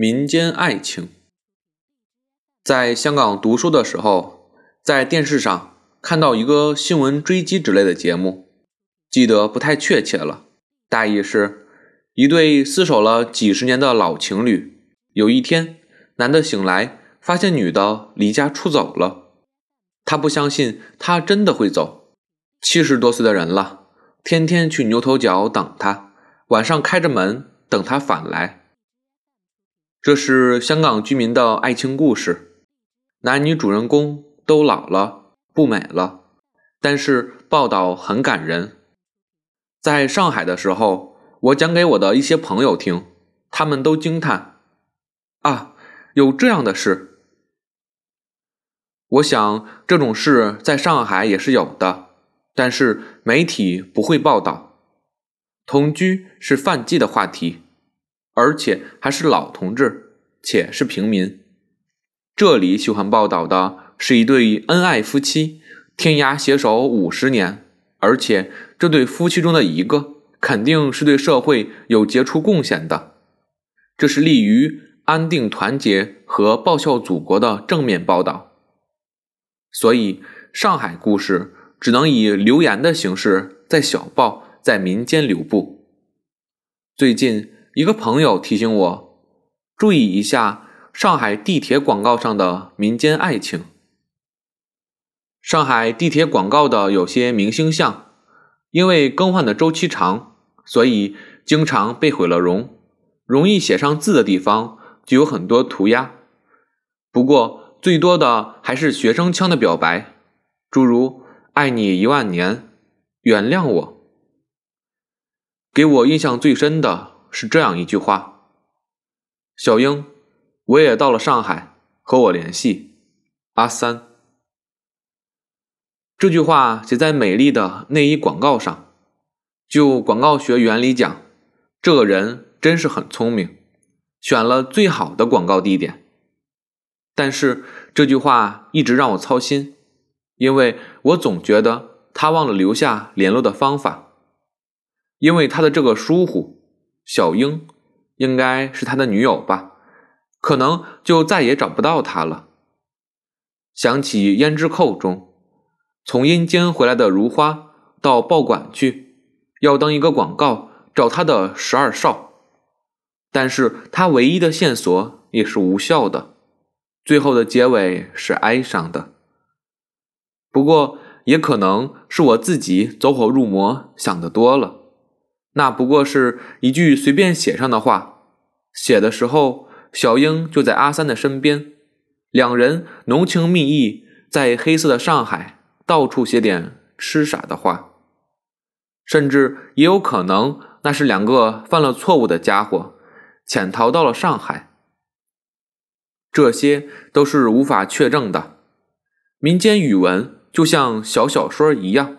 民间爱情。在香港读书的时候，在电视上看到一个新闻追击之类的节目，记得不太确切了。大意是，一对厮守了几十年的老情侣，有一天，男的醒来发现女的离家出走了，他不相信她真的会走，七十多岁的人了，天天去牛头角等她，晚上开着门等她返来。这是香港居民的爱情故事，男女主人公都老了，不美了，但是报道很感人。在上海的时候，我讲给我的一些朋友听，他们都惊叹：“啊，有这样的事！”我想这种事在上海也是有的，但是媒体不会报道。同居是犯忌的话题。而且还是老同志，且是平民。这里喜欢报道的是一对恩爱夫妻，天涯携手五十年，而且这对夫妻中的一个肯定是对社会有杰出贡献的。这是利于安定团结和报效祖国的正面报道。所以，上海故事只能以流言的形式在小报、在民间流布。最近。一个朋友提醒我，注意一下上海地铁广告上的民间爱情。上海地铁广告的有些明星像，因为更换的周期长，所以经常被毁了容，容易写上字的地方就有很多涂鸦。不过最多的还是学生腔的表白，诸如“爱你一万年”“原谅我”。给我印象最深的。是这样一句话：“小英，我也到了上海，和我联系。”阿三。这句话写在美丽的内衣广告上。就广告学原理讲，这个人真是很聪明，选了最好的广告地点。但是这句话一直让我操心，因为我总觉得他忘了留下联络的方法，因为他的这个疏忽。小英应该是他的女友吧，可能就再也找不到他了。想起《胭脂扣》中，从阴间回来的如花到报馆去，要登一个广告找他的十二少，但是他唯一的线索也是无效的，最后的结尾是哀伤的。不过也可能是我自己走火入魔，想得多了。那不过是一句随便写上的话，写的时候小英就在阿三的身边，两人浓情蜜意，在黑色的上海到处写点痴傻的话，甚至也有可能那是两个犯了错误的家伙潜逃到了上海，这些都是无法确证的。民间语文就像小小说一样，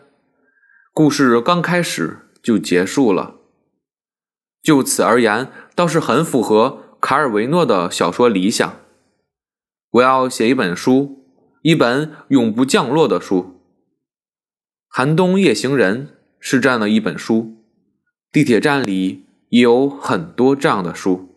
故事刚开始。就结束了。就此而言，倒是很符合卡尔维诺的小说理想。我要写一本书，一本永不降落的书。《寒冬夜行人》是这样的一本书，地铁站里也有很多这样的书。